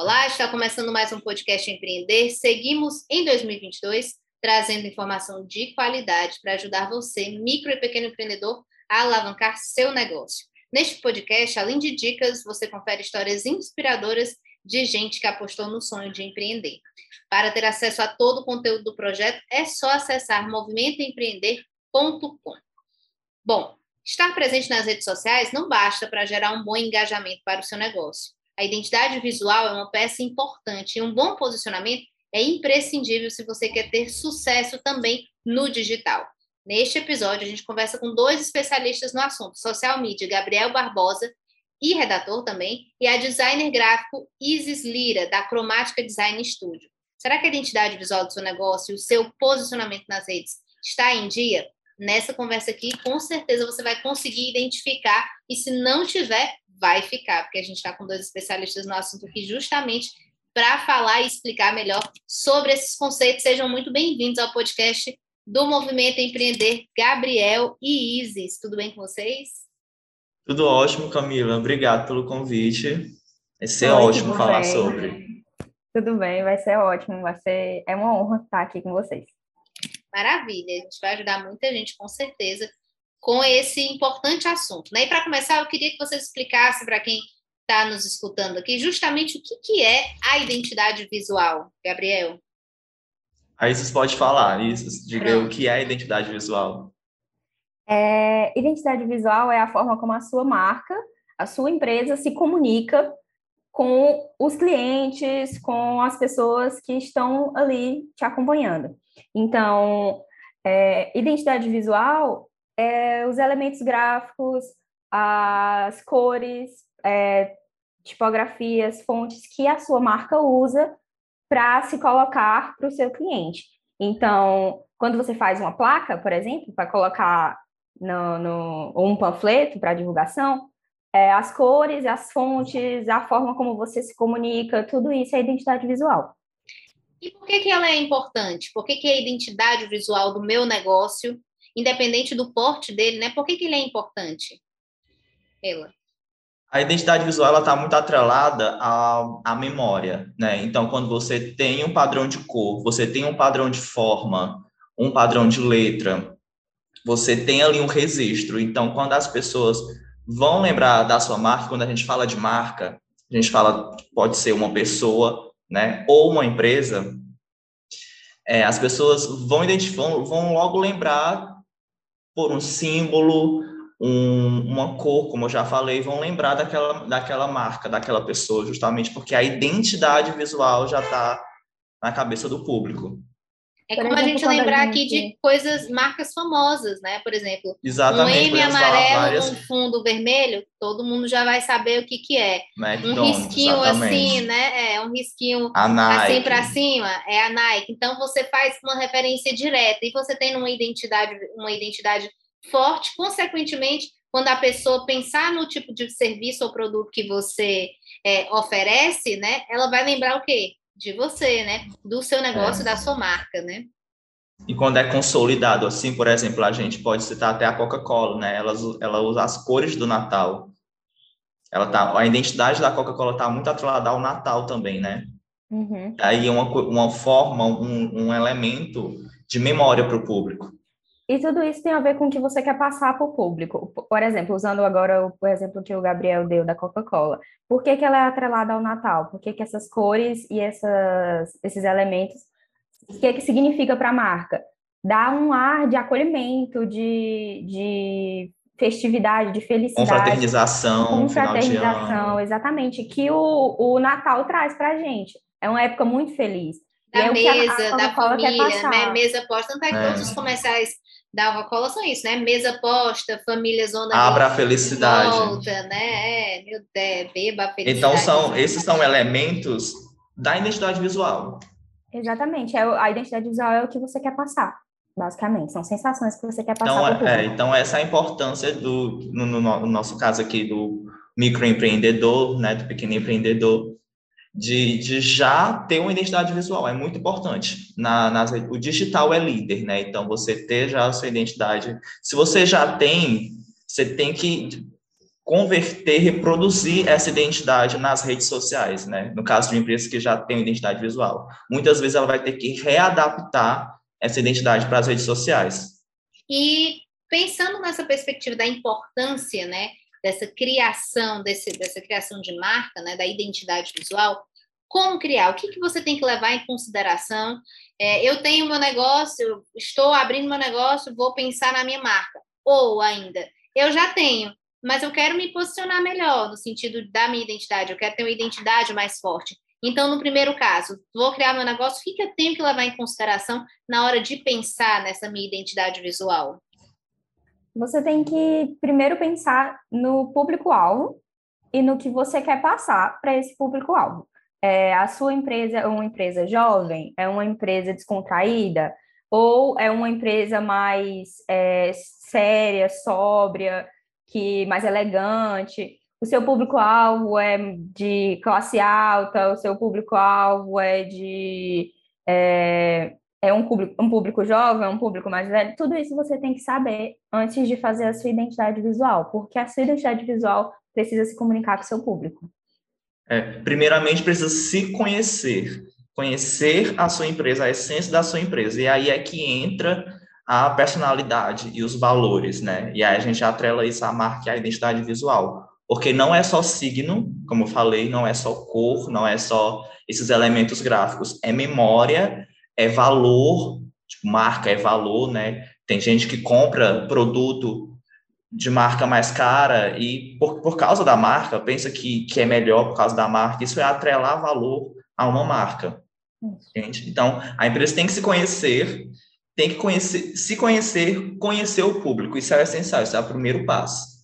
Olá, está começando mais um podcast Empreender. Seguimos em 2022 trazendo informação de qualidade para ajudar você, micro e pequeno empreendedor, a alavancar seu negócio. Neste podcast, além de dicas, você confere histórias inspiradoras de gente que apostou no sonho de empreender. Para ter acesso a todo o conteúdo do projeto, é só acessar movimentoempreender.com. Bom, estar presente nas redes sociais não basta para gerar um bom engajamento para o seu negócio. A identidade visual é uma peça importante e um bom posicionamento é imprescindível se você quer ter sucesso também no digital. Neste episódio, a gente conversa com dois especialistas no assunto, social media, Gabriel Barbosa, e redator também, e a designer gráfico Isis Lira, da Cromática Design Studio. Será que a identidade visual do seu negócio e o seu posicionamento nas redes está em dia? Nessa conversa aqui, com certeza você vai conseguir identificar, e se não tiver, vai ficar, porque a gente está com dois especialistas no assunto aqui justamente para falar e explicar melhor sobre esses conceitos. Sejam muito bem-vindos ao podcast do Movimento Empreender, Gabriel e Isis. Tudo bem com vocês? Tudo ótimo, Camila. Obrigado pelo convite. Vai ser Oi, ótimo falar bem. sobre. Tudo bem, vai ser ótimo. Vai ser é uma honra estar aqui com vocês. Maravilha. A gente vai ajudar muita gente, com certeza, com esse importante assunto. Né? E para começar, eu queria que vocês explicassem para quem está nos escutando aqui justamente o que, que é a identidade visual, Gabriel. Aí vocês podem falar, isso, diga o que é a identidade visual. É, identidade visual é a forma como a sua marca, a sua empresa se comunica com os clientes, com as pessoas que estão ali te acompanhando. Então, é, identidade visual é, os elementos gráficos, as cores, é, tipografias, fontes que a sua marca usa para se colocar para o seu cliente. Então, quando você faz uma placa, por exemplo, para colocar no, no, um panfleto para divulgação, é, as cores, as fontes, a forma como você se comunica, tudo isso é identidade visual. E por que, que ela é importante? Por que, que a identidade visual do meu negócio independente do porte dele, né? Por que, que ele é importante? Ela. A identidade visual está muito atrelada à, à memória, né? Então, quando você tem um padrão de cor, você tem um padrão de forma, um padrão de letra, você tem ali um registro. Então, quando as pessoas vão lembrar da sua marca, quando a gente fala de marca, a gente fala, pode ser uma pessoa, né? Ou uma empresa, é, as pessoas vão identificar, vão logo lembrar por um símbolo, um, uma cor, como eu já falei, vão lembrar daquela, daquela marca, daquela pessoa, justamente porque a identidade visual já está na cabeça do público. É como exemplo, a gente lembrar a gente... aqui de coisas, marcas famosas, né? Por exemplo, Exatamente, um M amarelo várias... com fundo vermelho, todo mundo já vai saber o que que é. um risquinho exatamente. assim, né? É um risquinho assim para cima, é a Nike. Então você faz uma referência direta e você tem uma identidade, uma identidade forte, consequentemente, quando a pessoa pensar no tipo de serviço ou produto que você é, oferece, né? Ela vai lembrar o quê? De você, né? Do seu negócio, é. da sua marca, né? E quando é consolidado, assim, por exemplo, a gente pode citar até a Coca-Cola, né? Ela, ela usa as cores do Natal. Ela tá, a identidade da Coca-Cola está muito atrelada ao Natal também, né? Uhum. Aí é uma, uma forma, um, um elemento de memória para o público. E tudo isso tem a ver com o que você quer passar para o público. Por exemplo, usando agora o, exemplo que o Gabriel deu da Coca-Cola. Por que, que ela é atrelada ao Natal? Por que, que essas cores e essas, esses elementos, o que, que significa para a marca? Dá um ar de acolhimento, de, de festividade, de felicidade. Confraternização. Confraternização, exatamente. Que o, o Natal traz para a gente. É uma época muito feliz. Da é mesa, a, a da família, né? Mesa posta. Tanto é que é. todos os comerciais da Coca-Cola são isso, né? Mesa posta, família zona Abra a felicidade. Volta, né? É, meu Deus, beba a felicidade. Então são esses são elementos da identidade visual. Exatamente. É, a identidade visual é o que você quer passar, basicamente. São sensações que você quer passar. Então, é, então essa é a importância do, no, no, no, nosso caso aqui, do microempreendedor, né, do pequeno empreendedor, de, de já ter uma identidade visual. É muito importante. Na, nas, o digital é líder, né? Então, você ter já a sua identidade. Se você já tem, você tem que converter, reproduzir essa identidade nas redes sociais, né? No caso de empresas que já têm identidade visual. Muitas vezes ela vai ter que readaptar essa identidade para as redes sociais. E pensando nessa perspectiva da importância, né, dessa criação, desse, dessa criação de marca, né, da identidade visual, como criar? O que, que você tem que levar em consideração? É, eu tenho meu negócio, estou abrindo meu negócio, vou pensar na minha marca. Ou ainda, eu já tenho, mas eu quero me posicionar melhor no sentido da minha identidade, eu quero ter uma identidade mais forte. Então, no primeiro caso, vou criar meu negócio, o que eu tenho que levar em consideração na hora de pensar nessa minha identidade visual? Você tem que primeiro pensar no público-alvo e no que você quer passar para esse público-alvo. É, a sua empresa é uma empresa jovem? É uma empresa descontraída? Ou é uma empresa mais é, séria, sóbria? que mais elegante, o seu público-alvo é de classe alta, o seu público-alvo é de é, é um, público, um público jovem, é um público mais velho, tudo isso você tem que saber antes de fazer a sua identidade visual, porque a sua identidade visual precisa se comunicar com o seu público. É, primeiramente, precisa se conhecer, conhecer a sua empresa, a essência da sua empresa, e aí é que entra a personalidade e os valores, né? E aí a gente atrela isso à marca e à identidade visual. Porque não é só signo, como eu falei, não é só cor, não é só esses elementos gráficos, é memória, é valor, tipo, marca é valor, né? Tem gente que compra produto de marca mais cara e por, por causa da marca, pensa que, que é melhor por causa da marca, isso é atrelar valor a uma marca. Gente? Então, a empresa tem que se conhecer tem que conhecer, se conhecer, conhecer o público. Isso é essencial, isso é o primeiro passo.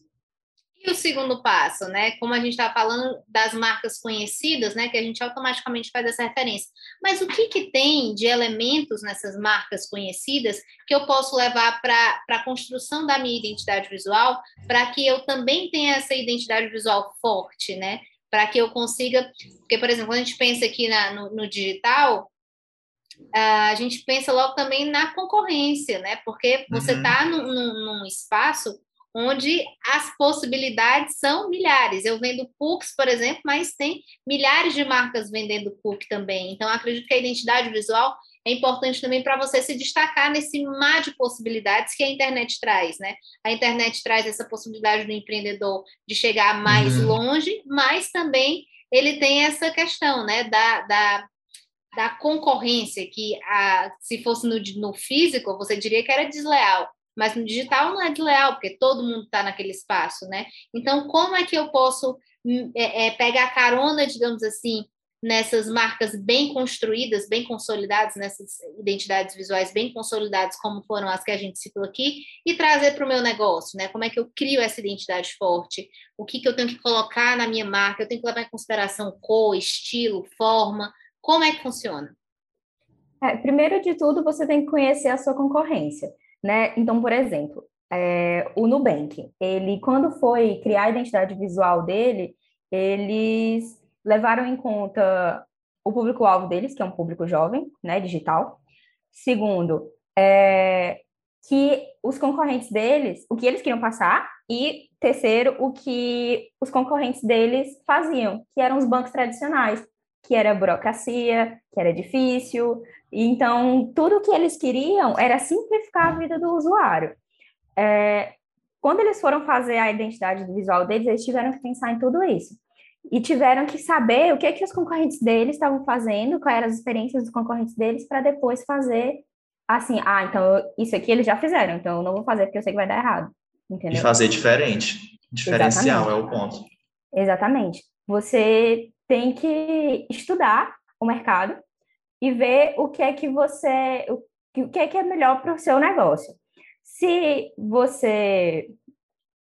E o segundo passo, né? Como a gente está falando das marcas conhecidas, né? Que a gente automaticamente faz essa referência. Mas o que, que tem de elementos nessas marcas conhecidas que eu posso levar para a construção da minha identidade visual, para que eu também tenha essa identidade visual forte, né? Para que eu consiga. Porque, por exemplo, quando a gente pensa aqui na, no, no digital, a gente pensa logo também na concorrência, né? Porque você está uhum. num, num, num, espaço onde as possibilidades são milhares. Eu vendo cookies, por exemplo, mas tem milhares de marcas vendendo cookie também. Então, acredito que a identidade visual é importante também para você se destacar nesse mar de possibilidades que a internet traz, né? A internet traz essa possibilidade do empreendedor de chegar mais uhum. longe, mas também ele tem essa questão, né, da, da da concorrência, que a, se fosse no, no físico, você diria que era desleal, mas no digital não é desleal, porque todo mundo está naquele espaço, né? Então, como é que eu posso hum, é, é, pegar carona, digamos assim, nessas marcas bem construídas, bem consolidadas, nessas identidades visuais bem consolidadas, como foram as que a gente citou aqui, e trazer para o meu negócio, né? Como é que eu crio essa identidade forte? O que, que eu tenho que colocar na minha marca? Eu tenho que levar em consideração cor, estilo, forma, como é que funciona? É, primeiro de tudo, você tem que conhecer a sua concorrência, né? Então, por exemplo, é, o Nubank, ele, quando foi criar a identidade visual dele, eles levaram em conta o público-alvo deles, que é um público jovem, né, digital. Segundo, é, que os concorrentes deles, o que eles queriam passar, e terceiro, o que os concorrentes deles faziam, que eram os bancos tradicionais que era burocracia, que era difícil. Então, tudo que eles queriam era simplificar a vida do usuário. É, quando eles foram fazer a identidade visual deles, eles tiveram que pensar em tudo isso. E tiveram que saber o que, que os concorrentes deles estavam fazendo, quais eram as experiências dos concorrentes deles, para depois fazer assim, ah, então isso aqui eles já fizeram, então eu não vou fazer porque eu sei que vai dar errado. Entendeu? E fazer diferente. Diferencial Exatamente. é o ponto. Exatamente. Você tem que estudar o mercado e ver o que é que você, o que é que é melhor para o seu negócio. Se você,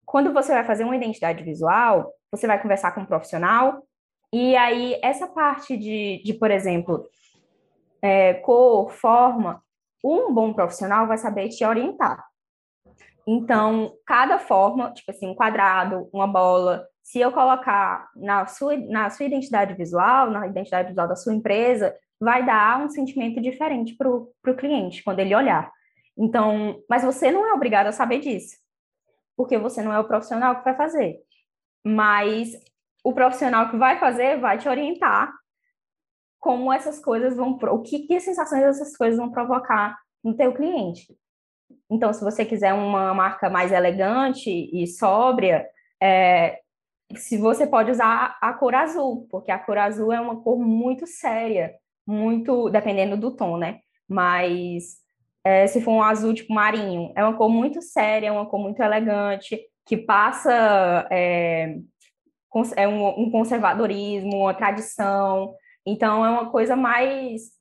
quando você vai fazer uma identidade visual, você vai conversar com um profissional E aí, essa parte de, de por exemplo, é, cor, forma, um bom profissional vai saber te orientar. Então, cada forma, tipo assim, um quadrado, uma bola, se eu colocar na sua, na sua identidade visual, na identidade visual da sua empresa, vai dar um sentimento diferente para o cliente quando ele olhar. Então, mas você não é obrigado a saber disso, porque você não é o profissional que vai fazer. Mas o profissional que vai fazer vai te orientar como essas coisas vão, o que, que sensações essas coisas vão provocar no teu cliente. Então, se você quiser uma marca mais elegante e sóbria, é, se você pode usar a cor azul, porque a cor azul é uma cor muito séria, muito dependendo do tom, né? Mas é, se for um azul tipo marinho, é uma cor muito séria, é uma cor muito elegante, que passa é, é um, um conservadorismo, uma tradição. Então é uma coisa mais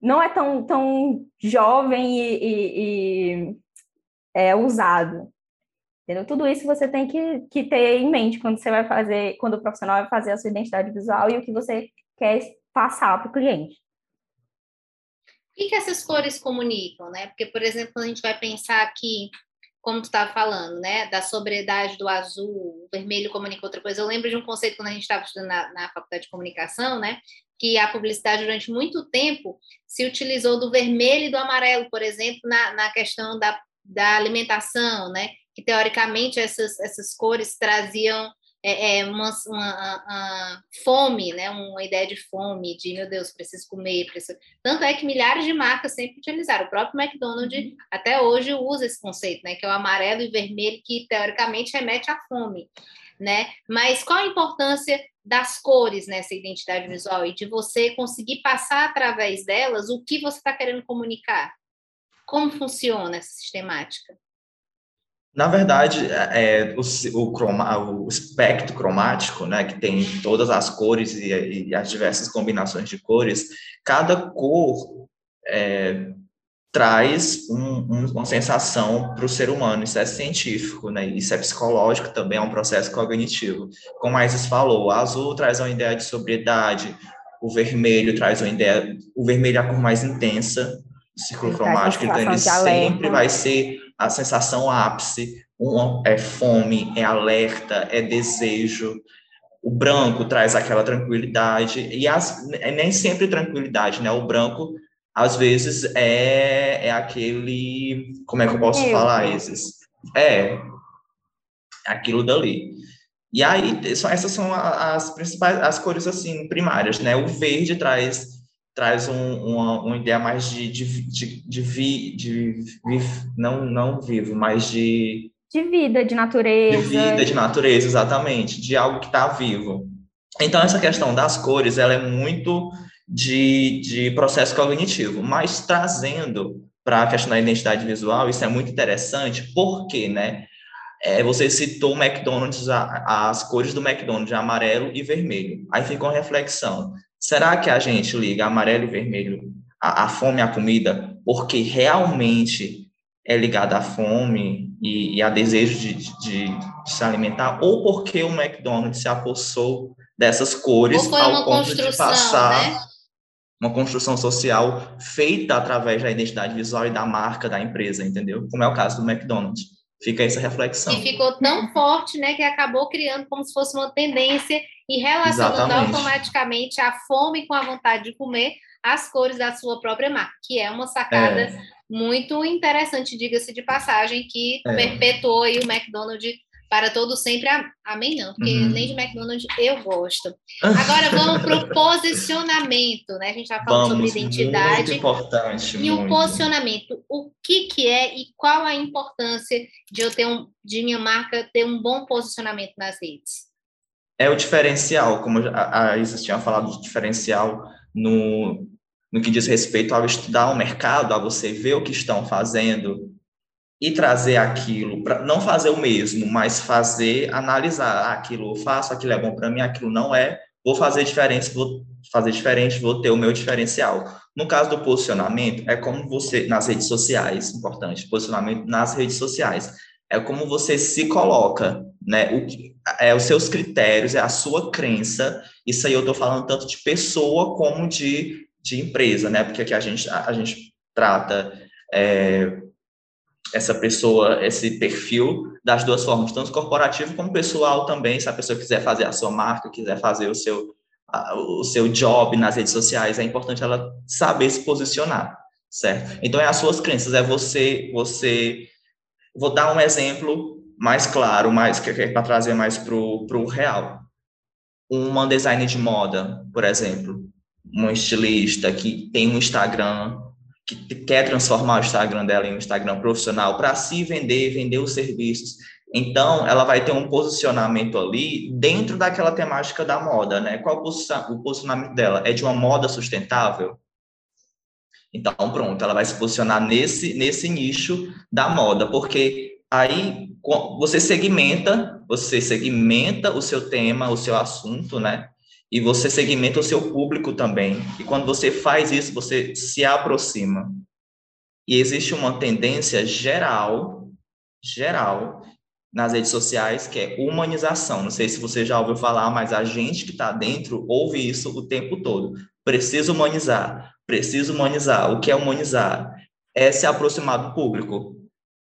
não é tão, tão jovem e, e, e é, usado. Entendeu? Tudo isso você tem que, que ter em mente quando você vai fazer, quando o profissional vai fazer a sua identidade visual e o que você quer passar para o cliente. O que, que essas cores comunicam, né? Porque, por exemplo, a gente vai pensar aqui, como tu estava falando, né, da sobriedade do azul, o vermelho comunica outra coisa. Eu lembro de um conceito quando a gente estava estudando na, na faculdade de comunicação, né, que a publicidade durante muito tempo se utilizou do vermelho e do amarelo, por exemplo, na, na questão da, da alimentação, né, que teoricamente essas, essas cores traziam é, é uma, uma, uma, fome, né? Uma ideia de fome, de meu Deus, preciso comer, preciso. Tanto é que milhares de marcas sempre utilizaram. O próprio McDonald's uhum. até hoje usa esse conceito, né? Que é o amarelo e vermelho, que teoricamente remete à fome, né? Mas qual a importância das cores nessa identidade visual e de você conseguir passar através delas o que você está querendo comunicar? Como funciona essa sistemática? Na verdade, é, o, o, croma, o, espectro cromático, né, que tem todas as cores e, e as diversas combinações de cores, cada cor é, traz um, um, uma sensação para o ser humano. Isso é científico, né? Isso é psicológico também, é um processo cognitivo. Como a Isis falou, o azul traz uma ideia de sobriedade, o vermelho traz uma ideia, o vermelho é a cor mais intensa, o círculo cromático, então ele sempre vai ser a sensação ápice, um, é fome, é alerta, é desejo. O branco traz aquela tranquilidade, e as, é nem sempre tranquilidade, né? O branco, às vezes, é, é aquele. Como é que eu posso eu. falar esses? É, aquilo dali. E aí, essas são as principais, as cores, assim, primárias, né? O verde traz traz um, uma, uma ideia mais de, de, de, de, vi, de vi, não, não vivo, mas de... De vida, de natureza. De vida, de natureza, exatamente, de algo que está vivo. Então, essa questão das cores, ela é muito de, de processo cognitivo, mas trazendo para a questão da identidade visual, isso é muito interessante, porque, né, é, você citou o McDonald's, a, as cores do McDonald's, amarelo e vermelho. Aí fica uma reflexão. Será que a gente liga amarelo e vermelho a, a fome à comida porque realmente é ligada à fome e, e a desejo de, de, de, se alimentar ou porque o McDonald's se apossou dessas cores ao ponto de passar né? uma construção social feita através da identidade visual e da marca da empresa, entendeu? Como é o caso do McDonald's. Fica essa reflexão. E ficou tão forte, né, que acabou criando como se fosse uma tendência e relacionando Exatamente. automaticamente a fome com a vontade de comer as cores da sua própria marca, que é uma sacada é. muito interessante, diga-se de passagem, que é. perpetuou aí o McDonald's para todo sempre. Amém, não, porque uhum. nem de McDonald's eu gosto. Agora vamos para o posicionamento, né? A gente falando vamos, sobre identidade. Muito importante. E muito. o posicionamento, o que, que é e qual a importância de eu ter um, de minha marca ter um bom posicionamento nas redes? é o diferencial, como a Isis tinha falado de diferencial no, no que diz respeito ao estudar o mercado, a você ver o que estão fazendo e trazer aquilo, para não fazer o mesmo, mas fazer, analisar ah, aquilo eu faço, aquilo é bom para mim, aquilo não é, vou fazer diferente, vou fazer diferente, vou ter o meu diferencial. No caso do posicionamento, é como você, nas redes sociais, importante, posicionamento nas redes sociais, é como você se coloca, né? O, é os seus critérios, é a sua crença Isso aí eu estou falando tanto de pessoa como de, de empresa, né? Porque aqui a gente, a, a gente trata é, essa pessoa, esse perfil das duas formas, tanto corporativo como pessoal também, se a pessoa quiser fazer a sua marca, quiser fazer o seu, o seu job nas redes sociais, é importante ela saber se posicionar, certo? Então, é as suas crenças, é você, você, vou dar um exemplo mais claro, mais que é para trazer mais para o real. Uma designer de moda, por exemplo, um estilista que tem um Instagram, que quer transformar o Instagram dela em um Instagram profissional para se vender, vender os serviços. Então, ela vai ter um posicionamento ali dentro daquela temática da moda, né? Qual o posicionamento dela? É de uma moda sustentável? Então, pronto, ela vai se posicionar nesse, nesse nicho da moda, porque aí você segmenta, você segmenta o seu tema, o seu assunto, né? E você segmenta o seu público também. E quando você faz isso, você se aproxima. E existe uma tendência geral, geral, nas redes sociais, que é humanização. Não sei se você já ouviu falar, mas a gente que está dentro ouve isso o tempo todo. Preciso humanizar, preciso humanizar. O que é humanizar? É se aproximar do público,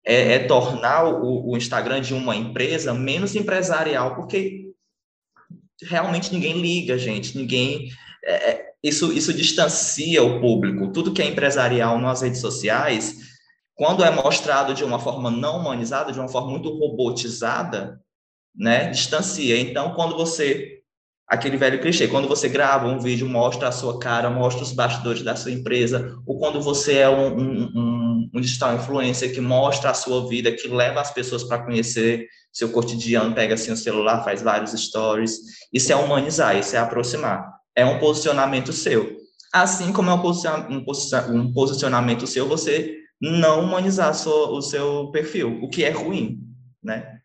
é, é tornar o, o, Instagram de uma empresa menos empresarial, porque realmente ninguém liga, gente, ninguém. É, é isso, isso distancia o público. Tudo que é empresarial nas redes sociais quando é mostrado de uma forma não humanizada, de uma forma muito robotizada, né, distancia. Então, quando você aquele velho clichê, quando você grava um vídeo, mostra a sua cara, mostra os bastidores da sua empresa, ou quando você é um, um, um, um digital influencer que mostra a sua vida, que leva as pessoas para conhecer seu cotidiano, pega assim o celular, faz vários stories, isso é humanizar, isso é aproximar, é um posicionamento seu. Assim como é um posicionamento seu, você não humanizar sua, o seu perfil, o que é ruim, né?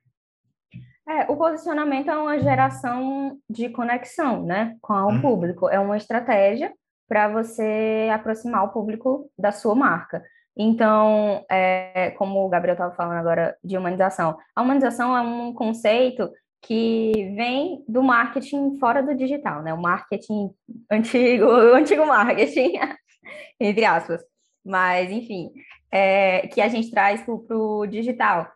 É, o posicionamento é uma geração de conexão, né, com o hum. público. É uma estratégia para você aproximar o público da sua marca. Então, é, como o Gabriel estava falando agora de humanização, a humanização é um conceito que vem do marketing fora do digital, né? O marketing antigo, o antigo marketing, entre aspas. Mas, enfim, é, que a gente traz para o digital.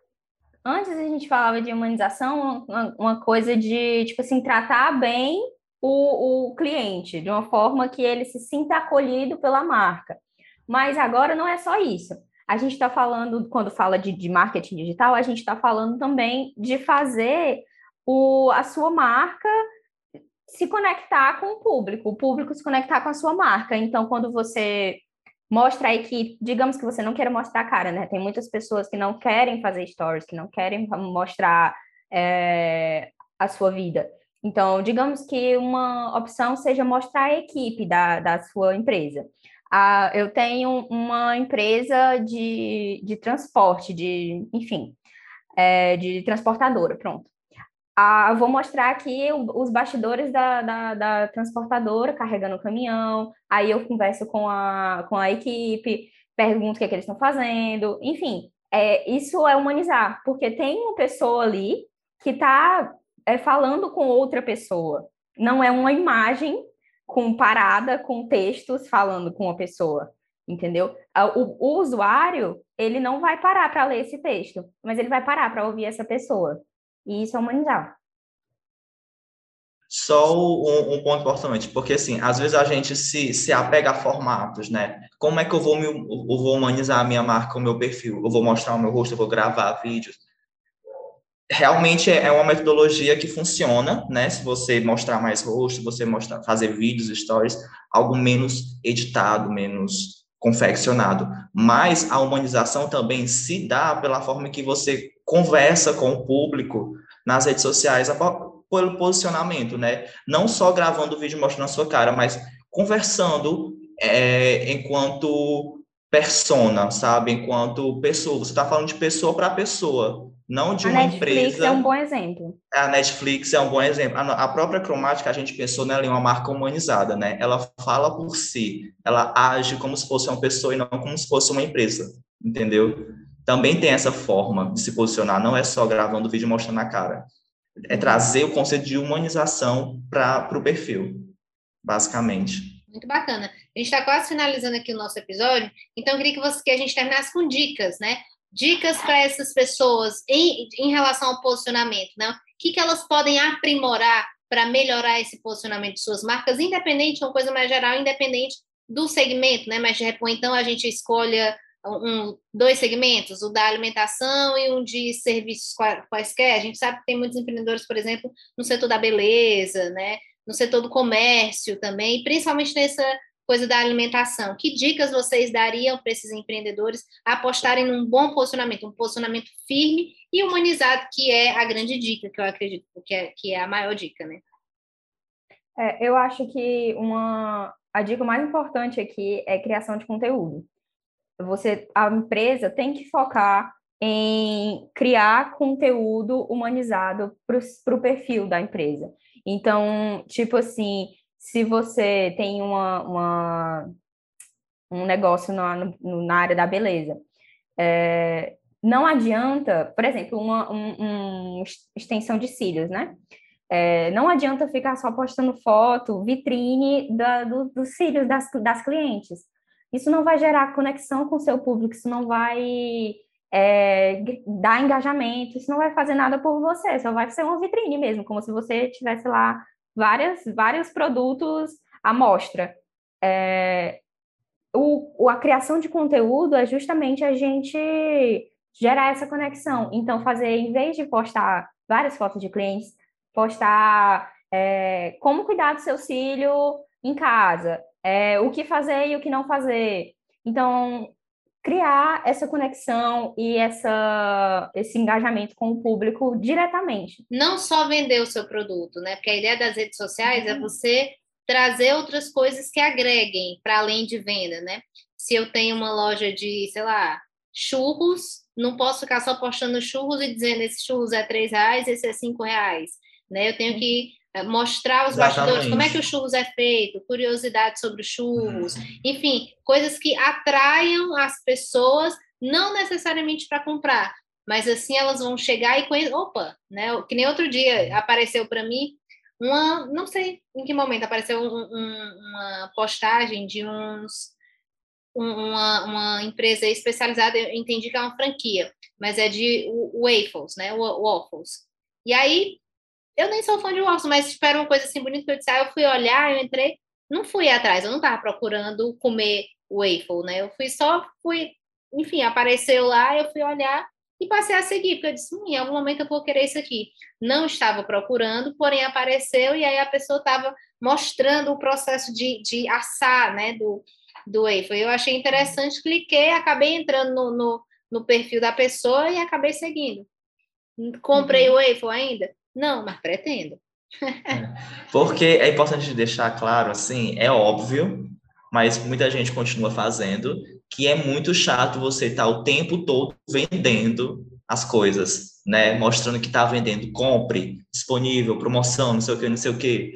Antes a gente falava de humanização, uma, uma, coisa de, tipo assim, tratar bem o, o cliente, de uma forma que ele se sinta acolhido pela marca. Mas agora não é só isso. A gente está falando, quando fala de, de marketing digital, a gente está falando também de fazer o, a sua marca se conectar com o público, o público se conectar com a sua marca. Então, quando você mostra aí que, digamos que você não queira mostrar a cara, né? Tem muitas pessoas que não querem fazer stories, que não querem mostrar é, a sua vida. Então, digamos que uma opção seja mostrar a equipe da, da sua empresa. Eu tenho uma empresa de, de transporte, de, enfim, é, de transportadora, pronto. Vou mostrar aqui os bastidores da, da, da, transportadora carregando o caminhão, aí eu converso com a, com a equipe, pergunto o que, é que eles estão fazendo, enfim, é, isso é humanizar, porque tem uma pessoa ali que está é, falando com outra pessoa, não é uma imagem com parada, com textos falando com uma pessoa, entendeu? O, o usuário, ele não vai parar para ler esse texto, mas ele vai parar para ouvir essa pessoa. E isso é humanizar. Só um, um, ponto importante, porque assim, às vezes a gente se, se apega a formatos, né? Como é que eu vou, me, eu vou humanizar a minha marca, o meu perfil? Eu vou mostrar o meu rosto, eu vou gravar vídeos. Realmente é uma metodologia que funciona, né? Se você mostrar mais rosto, você mostrar, fazer vídeos, stories, algo menos editado, menos confeccionado. Mas a humanização também se dá pela forma que você conversa com o público nas redes sociais, pelo posicionamento, né? Não só gravando o vídeo mostrando a sua cara, mas conversando é, enquanto persona, sabe? Enquanto pessoa. Você está falando de pessoa para pessoa, não de a uma Netflix empresa. Netflix é um bom exemplo. A Netflix é um bom exemplo. A, própria cromática, a gente pensou nela em uma marca humanizada, né? Ela fala por si, ela age como se fosse uma pessoa e não como se fosse uma empresa, entendeu? também tem essa forma de se posicionar, não é só gravando vídeo mostrando a cara. é trazer o conceito de humanização para o perfil, basicamente. Muito bacana. A gente está quase finalizando aqui o nosso episódio, então eu queria que, você, que a gente terminasse com dicas, né? Dicas para essas pessoas em, em relação ao posicionamento, né? O que, que elas podem aprimorar para melhorar esse posicionamento de suas marcas, independente, uma coisa mais geral, independente do segmento, né? Mas de repente, então, a gente escolha um, dois segmentos, o da alimentação e um de serviços quaisquer. A gente sabe que tem muitos empreendedores, por exemplo, no setor da beleza, né? no setor do comércio também, principalmente nessa coisa da alimentação. Que dicas vocês dariam para esses empreendedores apostarem num bom posicionamento, um posicionamento firme e humanizado, que é a grande dica, que eu acredito que é, que é a maior dica, né? É, eu acho que uma, a dica mais importante aqui é criação de conteúdo. Você, a empresa tem que focar em criar conteúdo humanizado para o perfil da empresa. Então, tipo assim, se você tem uma, uma um negócio na, no, na área da beleza, é, não adianta, por exemplo, uma um, extensão de cílios, né? É, não adianta ficar só postando foto, vitrine da, do, dos cílios das, das clientes. Isso não vai gerar conexão com o seu público, isso não vai é, dar engajamento, isso não vai fazer nada por você, só vai ser uma vitrine mesmo, como se você tivesse lá várias, vários produtos à mostra. É, o, a criação de conteúdo é justamente a gente gerar essa conexão. Então, fazer, em vez de postar várias fotos de clientes, postar é, como cuidar do seu cílio em casa, é, o que fazer e o que não fazer. Então, criar essa conexão e essa, esse engajamento com o público diretamente. Não só vender o seu produto, né? Porque a ideia das redes sociais é uhum. você trazer outras coisas que agreguem para além de venda, né? Se eu tenho uma loja de, sei lá, churros, não posso ficar só postando churros e dizendo esse churros é três reais, esse é cinco reais, né? Eu tenho uhum. que mostrar os Exatamente. bastidores, como é que o churros é feito, curiosidade sobre o churros, uhum. enfim, coisas que atraiam as pessoas, não necessariamente para comprar, mas assim elas vão chegar e conhecer, opa, né? Que nem outro dia apareceu para mim uma, não sei em que momento apareceu um, um, uma postagem de uns uma, uma empresa especializada, eu entendi que é uma franquia, mas é de waffles, né? Waffles. E aí eu nem sou fã de waffles, mas tipo, era uma coisa assim bonita que eu disse, ah, eu fui olhar, eu entrei, não fui atrás, eu não estava procurando comer waffle, né? Eu fui só, fui, enfim, apareceu lá, eu fui olhar e passei a seguir, porque eu disse, hum, em algum momento eu vou querer isso aqui. Não estava procurando, porém apareceu e aí a pessoa estava mostrando o processo de, de assar, né, do, do waffle. Eu achei interessante, cliquei, acabei entrando no, no, no perfil da pessoa e acabei seguindo. Comprei uhum. o waffle ainda? Não, mas pretendo. É. Porque é importante deixar claro, assim, é óbvio, mas muita gente continua fazendo, que é muito chato você estar tá o tempo todo vendendo as coisas, né? Mostrando que está vendendo, compre, disponível, promoção, não sei o que, não sei o que.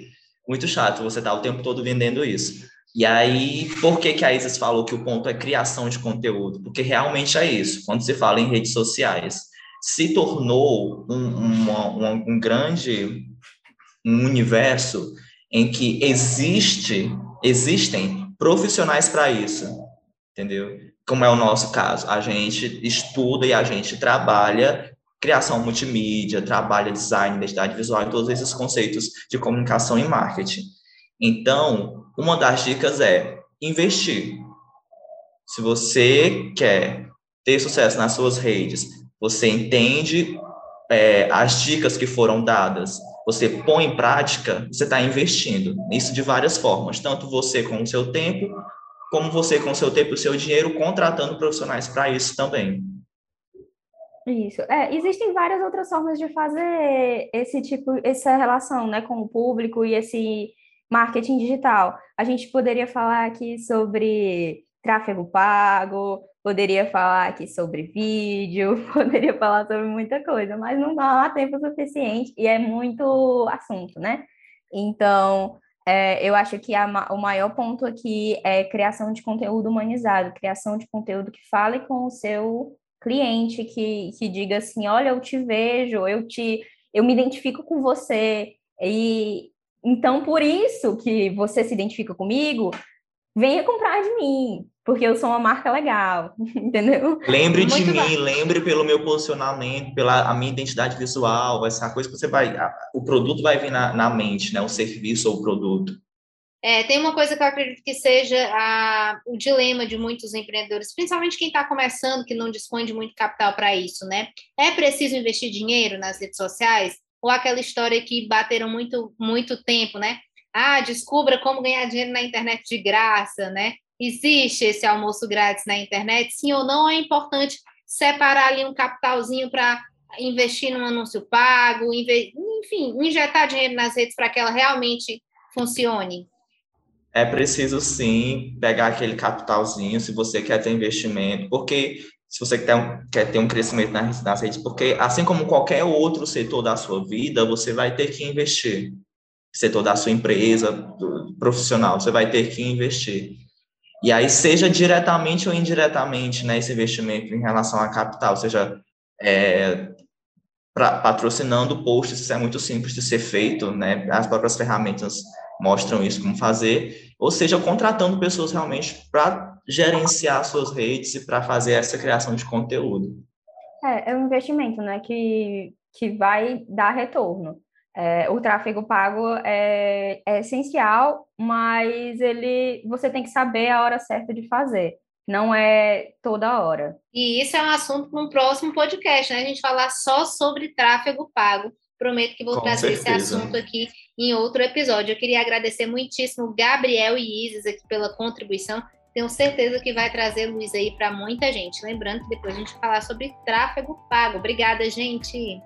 Muito chato você estar tá o tempo todo vendendo isso. E aí, por que, que a Isis falou que o ponto é criação de conteúdo? Porque realmente é isso. Quando se fala em redes sociais, se tornou um, um grande um universo em que existe, existem profissionais para isso, entendeu? Como é o nosso caso, a gente estuda e a gente trabalha criação multimídia, trabalha design, identidade visual todos esses conceitos de comunicação e marketing. Então, uma das dicas é investir. Se você quer ter sucesso nas suas redes, você entende é, as dicas que foram dadas, você põe em prática, você está investindo nisso de várias formas, tanto você com o seu tempo, como você com o seu tempo e o seu dinheiro, contratando profissionais para isso também. Isso. É, existem várias outras formas de fazer esse tipo, essa relação né, com o público e esse marketing digital. A gente poderia falar aqui sobre tráfego pago, poderia falar aqui sobre vídeo, poderia falar sobre muita coisa, mas não dá tempo suficiente e é muito assunto, né? Então, é, eu acho que a, o maior ponto aqui é criação de conteúdo humanizado, criação de conteúdo que fale com o seu cliente, que, que diga assim, olha, eu te vejo, eu te eu me identifico com você e então por isso que você se identifica comigo, venha comprar de mim, porque eu sou uma marca legal, entendeu? Lembre Muito de mim, bom. lembre pelo meu posicionamento, pela a minha identidade visual, essa coisa que você vai, a, o produto vai vir na, na mente, né? O serviço ou o produto. É, tem uma coisa que eu acredito que seja a, o dilema de muitos empreendedores, principalmente quem está começando, que não dispõe de muito capital para isso, né? É preciso investir dinheiro nas redes sociais? Ou aquela história que bateram muito, muito tempo, né? Ah, descubra como ganhar dinheiro na internet de graça, né? Existe esse almoço grátis na internet? Sim ou não? É importante separar ali um capitalzinho para investir num anúncio pago, enfim, injetar dinheiro nas redes para que ela realmente funcione? é preciso sim pegar aquele capitalzinho se você quer ter investimento, porque se você quer, quer ter um crescimento nas, nas redes, porque assim como qualquer outro setor da sua vida, você vai ter que investir. Setor da sua empresa, do, profissional, você vai ter que investir. E aí, seja diretamente ou indiretamente, né, esse investimento em relação a capital, seja é, pra, patrocinando posts, isso é muito simples de ser feito, né, as próprias ferramentas mostram isso como fazer, ou seja, contratando pessoas realmente para gerenciar suas redes e para fazer essa criação de conteúdo. É, é um investimento, né, que, que vai dar retorno. É, o tráfego pago é, é, essencial, mas ele você tem que saber a hora certa de fazer. Não é toda hora. E isso é um assunto para um próximo podcast, né? A gente falar só sobre tráfego pago. Prometo que vou Com trazer certeza. esse assunto aqui em outro episódio. Eu queria agradecer muitíssimo Gabriel e Isis aqui pela contribuição. Tenho certeza que vai trazer luz aí para muita gente. Lembrando que depois a gente vai falar sobre tráfego pago. Obrigada, gente.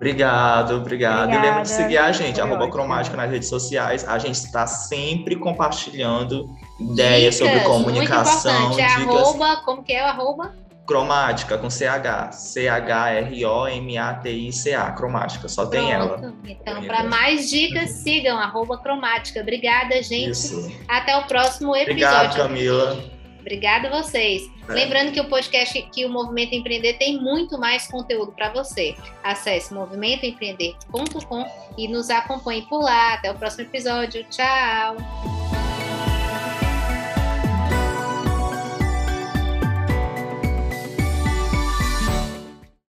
Obrigado, obrigado. Obrigada. E lembra de seguir a gente, arroba cromática nas redes sociais. A gente está sempre compartilhando ideias dicas, sobre comunicação. Muito importante. Dicas. Arroba, como que é o arroba? Cromática com CH. C-H-R-O-M-A-T-I-C-A. Cromática, só Pronto. tem ela. Então, para mais dicas, sigam arroba cromática. Obrigada, gente. Isso. Até o próximo episódio. Obrigado, Camila. Obrigada a vocês. É. Lembrando que o podcast, que o Movimento Empreender tem muito mais conteúdo para você. Acesse movimentoempreender.com e nos acompanhe por lá. Até o próximo episódio. Tchau!